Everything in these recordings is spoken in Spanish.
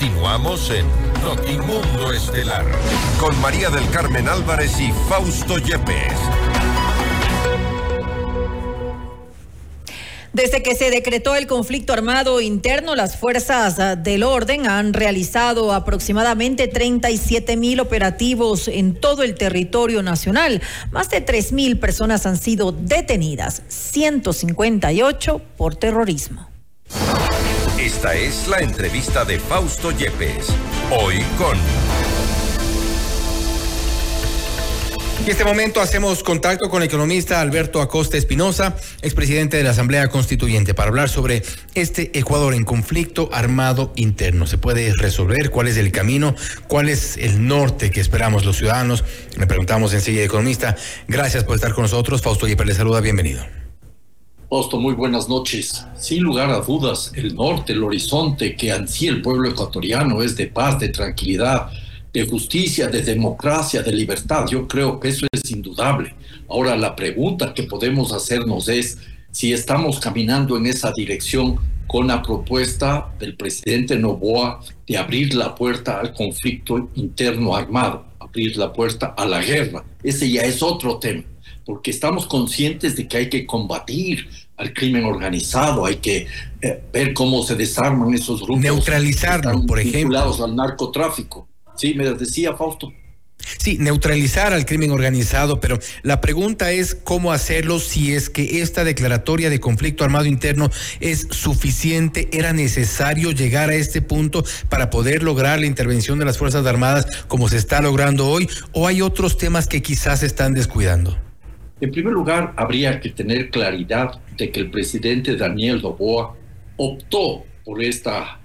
Continuamos en Notimundo Estelar con María del Carmen Álvarez y Fausto Yepes. Desde que se decretó el conflicto armado interno, las fuerzas ah, del orden han realizado aproximadamente 37 mil operativos en todo el territorio nacional. Más de 3 mil personas han sido detenidas, 158 por terrorismo. Esta es la entrevista de Fausto Yepes. Hoy con... En este momento hacemos contacto con el economista Alberto Acosta Espinosa, expresidente de la Asamblea Constituyente, para hablar sobre este Ecuador en conflicto armado interno. ¿Se puede resolver? ¿Cuál es el camino? ¿Cuál es el norte que esperamos los ciudadanos? Le preguntamos enseguida, economista. Gracias por estar con nosotros. Fausto Yepes le saluda. Bienvenido. Fausto, muy buenas noches. Sin lugar a dudas, el norte, el horizonte que ansía el pueblo ecuatoriano es de paz, de tranquilidad, de justicia, de democracia, de libertad. Yo creo que eso es indudable. Ahora, la pregunta que podemos hacernos es si estamos caminando en esa dirección con la propuesta del presidente Novoa de abrir la puerta al conflicto interno armado, abrir la puerta a la guerra. Ese ya es otro tema porque estamos conscientes de que hay que combatir al crimen organizado, hay que eh, ver cómo se desarman esos grupos. Neutralizarlo, por ejemplo. Vinculados al narcotráfico. Sí, me decía Fausto. Sí, neutralizar al crimen organizado, pero la pregunta es cómo hacerlo si es que esta declaratoria de conflicto armado interno es suficiente, era necesario llegar a este punto para poder lograr la intervención de las Fuerzas Armadas como se está logrando hoy, o hay otros temas que quizás se están descuidando. En primer lugar, habría que tener claridad de que el presidente Daniel Noboa optó por esta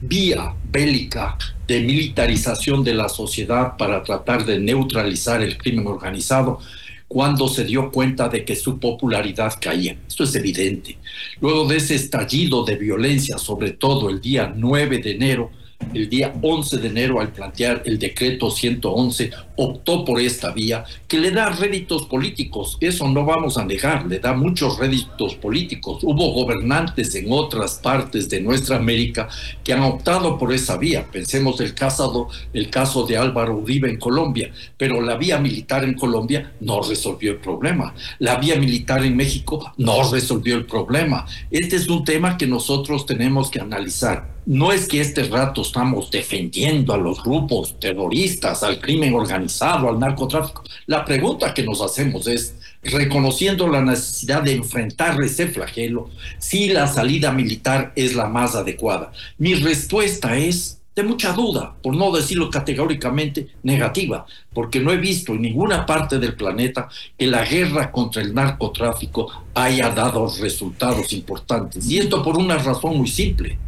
vía bélica de militarización de la sociedad para tratar de neutralizar el crimen organizado cuando se dio cuenta de que su popularidad caía. Esto es evidente. Luego de ese estallido de violencia, sobre todo el día 9 de enero, el día 11 de enero al plantear el decreto 111, optó por esta vía que le da réditos políticos. Eso no vamos a negar, le da muchos réditos políticos. Hubo gobernantes en otras partes de nuestra América que han optado por esa vía. Pensemos el caso, el caso de Álvaro Uribe en Colombia, pero la vía militar en Colombia no resolvió el problema. La vía militar en México no resolvió el problema. Este es un tema que nosotros tenemos que analizar no es que este rato estamos defendiendo a los grupos terroristas, al crimen organizado, al narcotráfico. La pregunta que nos hacemos es, reconociendo la necesidad de enfrentar ese flagelo, si la salida militar es la más adecuada. Mi respuesta es de mucha duda, por no decirlo categóricamente negativa, porque no he visto en ninguna parte del planeta que la guerra contra el narcotráfico haya dado resultados importantes. Y esto por una razón muy simple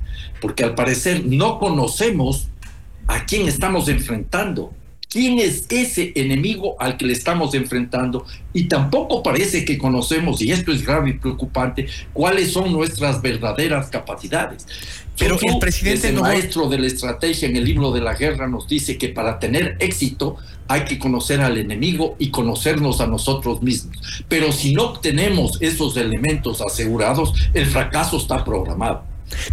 porque al parecer no conocemos a quién estamos enfrentando. ¿Quién es ese enemigo al que le estamos enfrentando? Y tampoco parece que conocemos, y esto es grave y preocupante, cuáles son nuestras verdaderas capacidades. Pero el presidente maestro de la estrategia en el libro de la guerra nos dice que para tener éxito hay que conocer al enemigo y conocernos a nosotros mismos. Pero si no tenemos esos elementos asegurados, el fracaso está programado.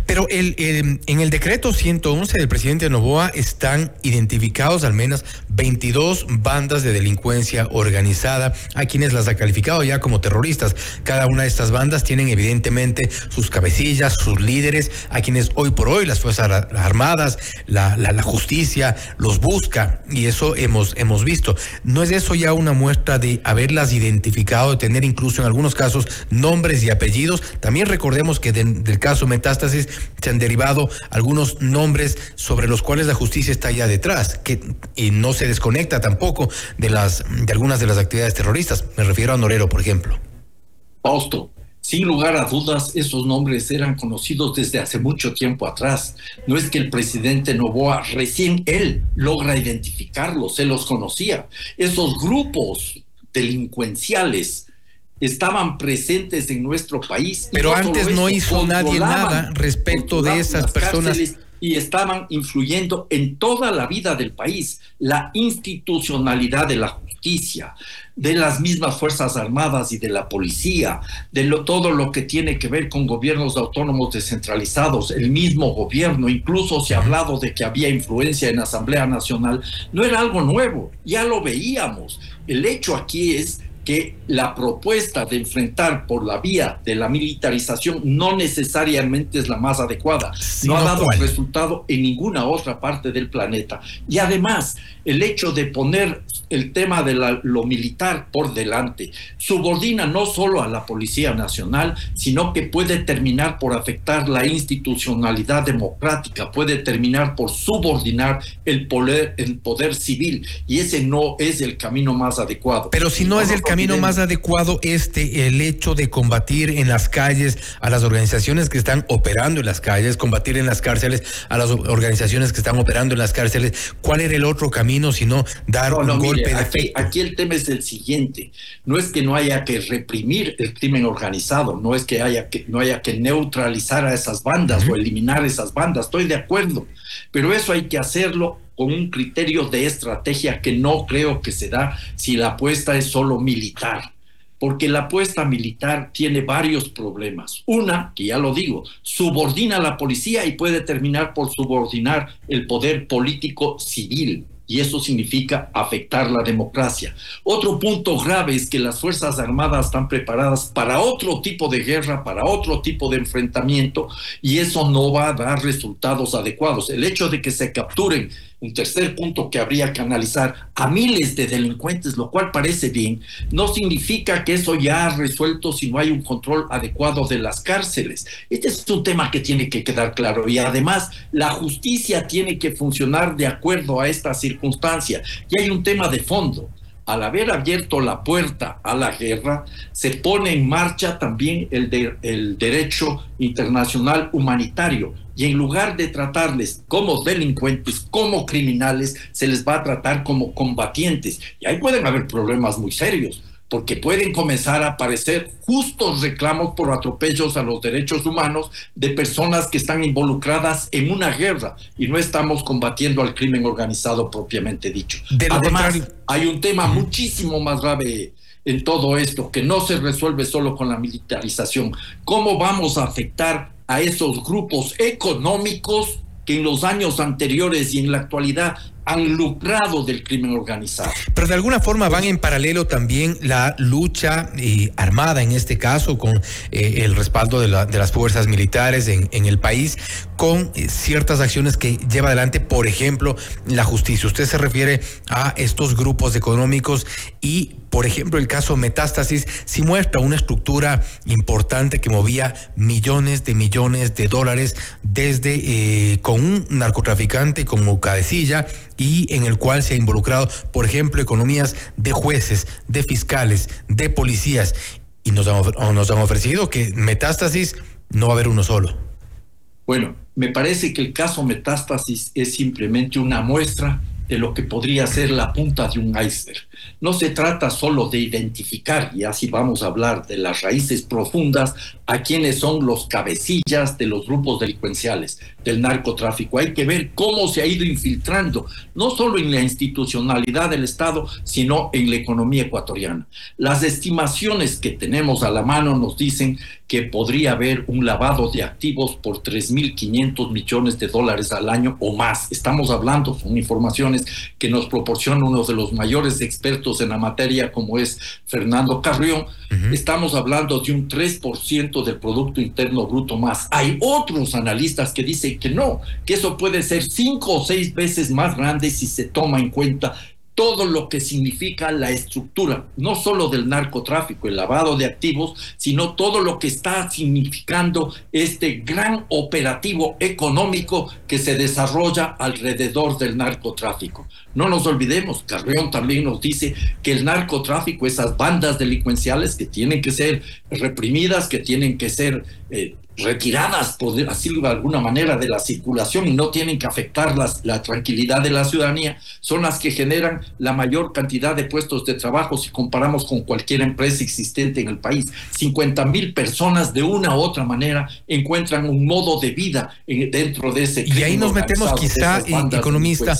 Pero el, en el decreto 111 del presidente Novoa están identificados al menos 22 bandas de delincuencia organizada, a quienes las ha calificado ya como terroristas. Cada una de estas bandas tienen evidentemente sus cabecillas, sus líderes, a quienes hoy por hoy las Fuerzas Armadas, la, la, la justicia los busca, y eso hemos, hemos visto. ¿No es eso ya una muestra de haberlas identificado, de tener incluso en algunos casos nombres y apellidos? También recordemos que del caso Metástasis se han derivado algunos nombres sobre los cuales la justicia está ya detrás, que y no se desconecta tampoco de las de algunas de las actividades terroristas. Me refiero a Norero, por ejemplo. Fausto, sin lugar a dudas, esos nombres eran conocidos desde hace mucho tiempo atrás. No es que el presidente Novoa recién él logra identificarlos, se los conocía. Esos grupos delincuenciales estaban presentes en nuestro país. Pero antes no hizo nadie nada respecto de esas personas. y estaban influyendo en toda la vida del país, la institucionalidad de la justicia, de las mismas Fuerzas Armadas y de la policía, de todo lo que tiene que ver con gobiernos autónomos descentralizados, el mismo gobierno, incluso se ha hablado de que había influencia en la Asamblea Nacional, no era algo nuevo, ya lo veíamos. El hecho aquí es que la propuesta de enfrentar por la vía de la militarización no necesariamente es la más adecuada. no ha dado resultado en ninguna otra parte del planeta. Y además, el hecho de poner el tema de lo militar por delante subordina no solo a la Policía Nacional, sino que puede terminar por afectar la institucionalidad democrática, puede terminar por subordinar el poder, el poder civil. Y ese no es el camino más adecuado. Pero si no, es el camino más adecuado este, el hecho de combatir en las calles a las organizaciones que están operando en las calles, combatir en las cárceles a las organizaciones que están operando en las cárceles, ¿cuál era el otro camino? sino dar un golpe de aquí, aquí el tema es el siguiente, no es que no haya que reprimir el crimen organizado, no es que haya que no haya que neutralizar a esas bandas o eliminar esas bandas, estoy de acuerdo, pero eso hay que hacerlo con un criterio de estrategia que no creo que se da si la apuesta es solo militar porque la apuesta militar tiene varios problemas. Una, que ya lo digo, subordina a la policía y puede terminar por subordinar el poder político civil y eso significa afectar la democracia. Otro punto grave es que las Fuerzas Armadas están preparadas para otro tipo de guerra, para otro tipo de enfrentamiento, y eso no va a dar resultados adecuados. El hecho de que se capturen un tercer punto que habría que analizar a miles de delincuentes, lo cual parece bien, no significa que eso ya ha resuelto si no hay un control adecuado de las cárceles. Este es un tema que tiene que quedar claro y además la justicia tiene que funcionar de acuerdo a esta circunstancia. Y hay un tema de fondo al haber abierto la puerta a la guerra, se pone en marcha también el, el derecho internacional humanitario. Y en lugar de tratarles como delincuentes, como criminales, se les va a tratar como combatientes. Y ahí pueden haber problemas muy serios porque pueden comenzar a aparecer justos reclamos por atropellos a los derechos humanos de personas que están involucradas en una guerra y no estamos combatiendo al crimen organizado propiamente dicho. Además, hay un tema muchísimo más grave en todo esto que no se resuelve solo con la militarización. ¿Cómo vamos a afectar a esos grupos económicos que en los años anteriores y en la actualidad han lucrado del crimen organizado. Pero de alguna forma van en paralelo también la lucha eh, armada, en este caso, con eh, el respaldo de, las fuerzas militares en, el país, con eh, ciertas acciones que lleva adelante, por ejemplo, la justicia. Usted se refiere a estos grupos económicos y por ejemplo, el caso Metástasis sí muestra una estructura importante que movía millones de millones de dólares desde con un narcotraficante como cabecilla y en el cual se ha involucrado, por ejemplo, economías de jueces, de fiscales, de policías. Y nos han, nos han ofrecido que metástasis no va a haber uno solo. Bueno, me parece que el caso metástasis es simplemente una muestra de lo que podría ser la punta de un iceberg. No se trata solo de identificar, y así vamos a hablar de las raíces profundas, a quienes son los cabecillas de los grupos delincuenciales, del narcotráfico. Hay que ver cómo se ha ido infiltrando, no solo en la institucionalidad del Estado, sino en la economía ecuatoriana. Las estimaciones que tenemos a la mano nos dicen que podría haber un lavado de activos por 3.500 millones de dólares al año o más. Estamos hablando, son informaciones que nos proporciona uno de los mayores expertos en la materia, como es Fernando Carrión. Estamos hablando de un 3% del Producto Interno Bruto más. Hay otros analistas que dicen que no, que eso puede ser cinco o seis veces más grande si se toma en cuenta todo lo que significa la estructura, no solo del narcotráfico, el lavado de activos, sino todo lo que está significando este gran operativo económico que se desarrolla alrededor del narcotráfico. No nos olvidemos, Carreón también nos dice que el narcotráfico, esas bandas delincuenciales que tienen que ser reprimidas, que tienen que ser eh, retiradas, por decirlo de alguna manera, de la circulación y no tienen que afectar la tranquilidad de la ciudadanía, son las que generan la mayor cantidad de puestos de trabajo si comparamos con cualquier empresa existente en el país. 50 mil personas de una u otra manera encuentran un modo de vida dentro de ese Y ahí nos metemos quizá, economista,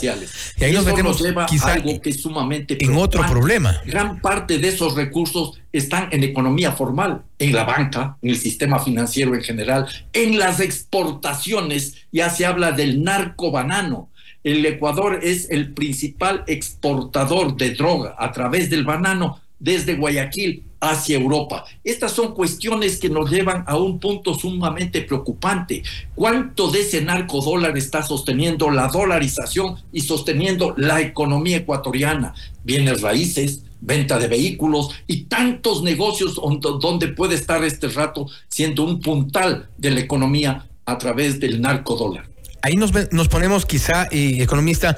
y ahí nos metemos quizá algo que es sumamente en otro problema. Gran parte de esos recursos están en economía formal, en la banca, en el sistema financiero en general, en las exportaciones, ya se habla del narco banano. El Ecuador es el principal exportador de droga a través del banano desde Guayaquil hacia Europa. Estas son cuestiones que nos llevan a un punto sumamente preocupante. ¿Cuánto de ese narco dólar está sosteniendo la dolarización y sosteniendo la economía ecuatoriana? Bienes raíces, venta de vehículos y tantos negocios donde puede estar este rato siendo un puntal de la economía a través del narco dólar. Ahí nos, nos ponemos quizá, eh, economista,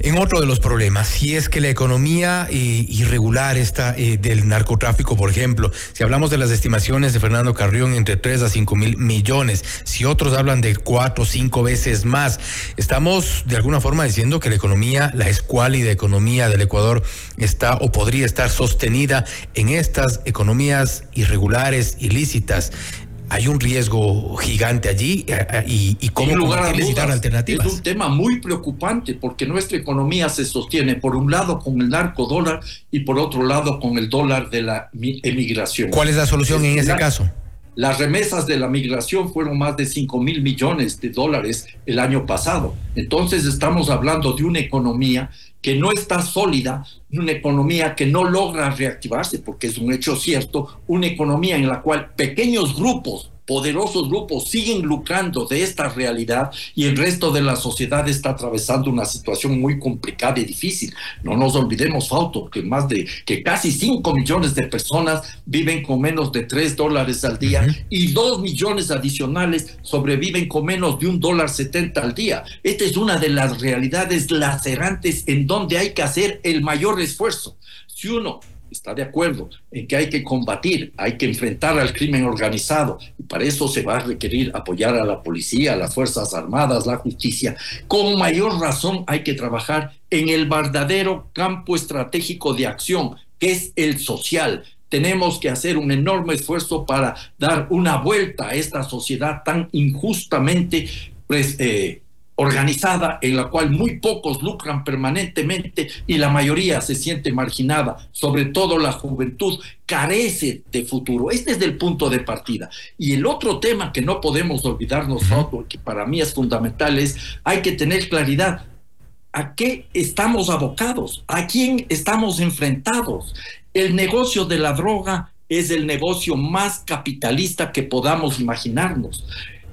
en otro de los problemas. Si es que la economía eh, irregular está eh, del narcotráfico, por ejemplo, si hablamos de las estimaciones de Fernando Carrión entre 3 a 5 mil millones, si otros hablan de 4 o 5 veces más, estamos de alguna forma diciendo que la economía, la escuálida economía del Ecuador está o podría estar sostenida en estas economías irregulares, ilícitas hay un riesgo gigante allí eh, eh, y, y cómo necesitar alternativas. Es un tema muy preocupante porque nuestra economía se sostiene por un lado con el narco dólar y por otro lado con el dólar de la emigración. ¿Cuál es la solución en ese caso? Las remesas de la migración fueron más de 5 mil millones de dólares el año pasado. Entonces estamos hablando de una economía que no está sólida, una economía que no logra reactivarse, porque es un hecho cierto, una economía en la cual pequeños grupos poderosos grupos siguen lucrando de esta realidad y el resto de la sociedad está atravesando una situación muy complicada y difícil. No nos olvidemos, Fauto, que más de que casi 5 millones de personas viven con menos de 3 dólares al día y 2 millones adicionales sobreviven con menos de un dólar 70 al día. Esta es una de las realidades lacerantes en donde hay que hacer el mayor esfuerzo. Si uno está de acuerdo en que hay que combatir, hay que enfrentar al crimen organizado, y para eso se va a requerir apoyar a la policía, a las Fuerzas Armadas, la justicia. Con mayor razón hay que trabajar en el verdadero campo estratégico de acción, que es el social. Tenemos que hacer un enorme esfuerzo para dar una vuelta a esta sociedad tan injustamente pues, eh, organizada en la cual muy pocos lucran permanentemente y la mayoría se siente marginada, sobre todo la juventud carece de futuro. Este es el punto de partida. Y el otro tema que no podemos olvidarnos, que para mí es fundamental, es hay que tener claridad a qué estamos abocados, a quién estamos enfrentados. El negocio de la droga es el negocio más capitalista que podamos imaginarnos.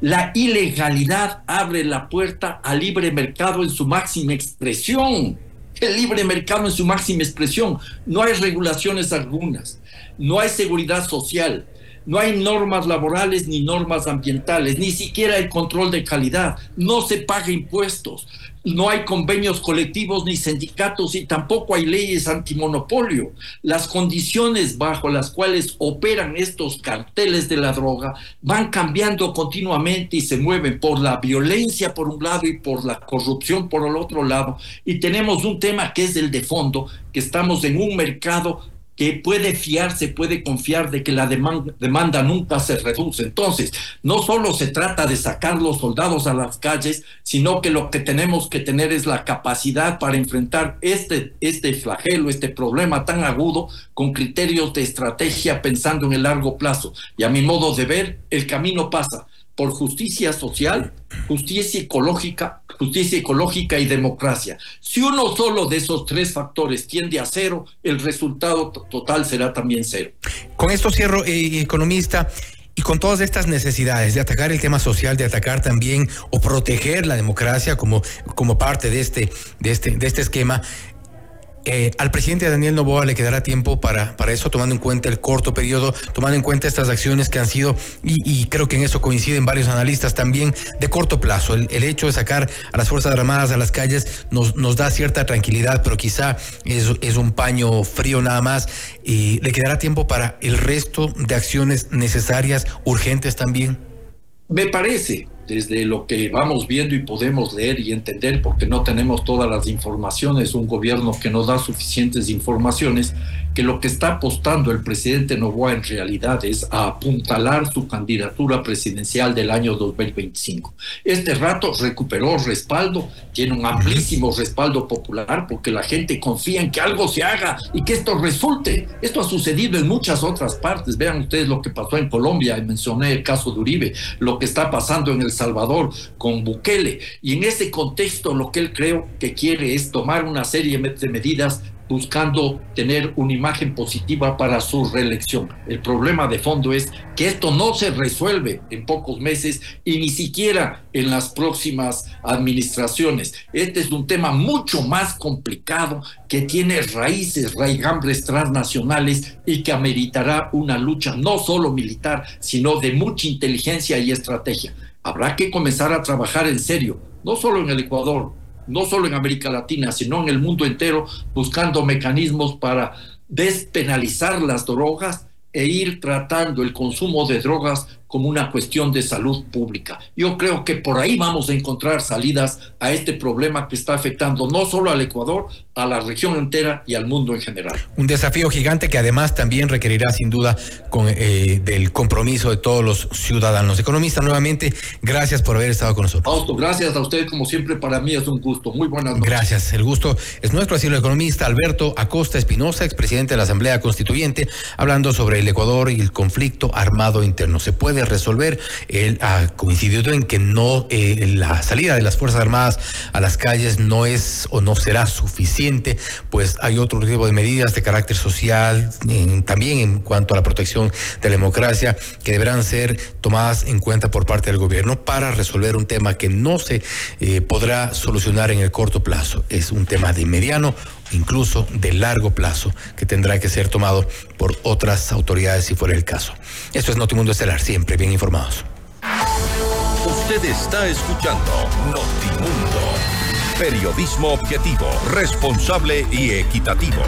La ilegalidad abre la puerta al libre mercado en su máxima expresión. El libre mercado en su máxima expresión. No hay regulaciones algunas, no hay seguridad social, no hay normas laborales ni normas ambientales, ni siquiera el control de calidad, no se paga impuestos, no hay convenios colectivos ni sindicatos y tampoco hay leyes antimonopolio. Las condiciones bajo las cuales operan estos carteles de la droga van cambiando continuamente y se mueven por la violencia por un lado y por la corrupción por el otro lado. Y tenemos un tema que es el de fondo, que estamos en un mercado que puede fiarse, puede confiar de que la demanda, nunca se reduce. Entonces, no solo se trata de sacar los soldados a las calles, sino que lo que tenemos que tener es la capacidad para enfrentar este, este flagelo, este problema tan agudo, con criterios de estrategia pensando en el largo plazo. Y a mi modo de ver, el camino pasa por justicia social, justicia ecológica, justicia ecológica y democracia. Si uno solo de esos tres factores tiende a cero, el resultado total será también cero. Con esto cierro, eh, economista. Y con todas estas necesidades de atacar el tema social, de atacar también o proteger la democracia como, como parte de este, de este, de este esquema, eh, al presidente Daniel Novoa le quedará tiempo para, para eso, tomando en cuenta el corto periodo, tomando en cuenta estas acciones que han sido, y, creo que en eso coinciden varios analistas también, de corto plazo. El, hecho de sacar a las Fuerzas Armadas a las calles nos, nos da cierta tranquilidad, pero quizá es, es un paño frío nada más. Y le quedará tiempo para el resto de acciones necesarias, urgentes también. Me parece desde lo que vamos viendo y podemos leer y entender, porque no tenemos todas las informaciones, un gobierno que no da suficientes informaciones, que lo que está apostando el presidente Novoa en realidad es a apuntalar su candidatura presidencial del año 2025. Este rato recuperó respaldo, tiene un amplísimo respaldo popular porque la gente confía en que algo se haga y que esto resulte. Esto ha sucedido en muchas otras partes. Vean ustedes lo que pasó en Colombia, mencioné el caso de Uribe, lo que está pasando en El Salvador con Bukele. Y en ese contexto lo que él creo que quiere es tomar una serie de medidas buscando tener una imagen positiva para su reelección. El problema de fondo es que esto no se resuelve en pocos meses y ni siquiera en las próximas administraciones. Este es un tema mucho más complicado que tiene raíces, raigambres transnacionales y que ameritará una lucha no solo militar, sino de mucha inteligencia y estrategia. Habrá que comenzar a trabajar en serio, no solo en el Ecuador, no solo en América Latina, sino en el mundo entero, buscando mecanismos para despenalizar las drogas e ir tratando el consumo de drogas como una cuestión de salud pública. Yo creo que por ahí vamos a encontrar salidas a este problema que está afectando no solo al Ecuador, a la región entera y al mundo en general. Un desafío gigante que además también requerirá sin duda con, eh, del compromiso de todos los ciudadanos. Economista, nuevamente, gracias por haber estado con nosotros. Fausto, gracias a usted como siempre, para mí es un gusto. Muy buenas noches. Gracias, el gusto es nuestro, así el economista Alberto Acosta Espinosa, expresidente de la Asamblea Constituyente, hablando sobre el Ecuador y el conflicto armado interno. ¿Se puede resolver. Él ha coincidido en que no eh, la salida de las Fuerzas Armadas a las calles no es o no será suficiente, pues hay otro tipo de medidas de carácter social, también en cuanto a la protección de la democracia, que deberán ser tomadas en cuenta por parte del gobierno para resolver un tema que no se eh, podrá solucionar en el corto plazo. Es un tema de mediano incluso de largo plazo, que tendrá que ser tomado por otras autoridades si fuera el caso. Esto es Notimundo Estelar, siempre bien informados. Usted está escuchando Notimundo, periodismo objetivo, responsable y equitativo.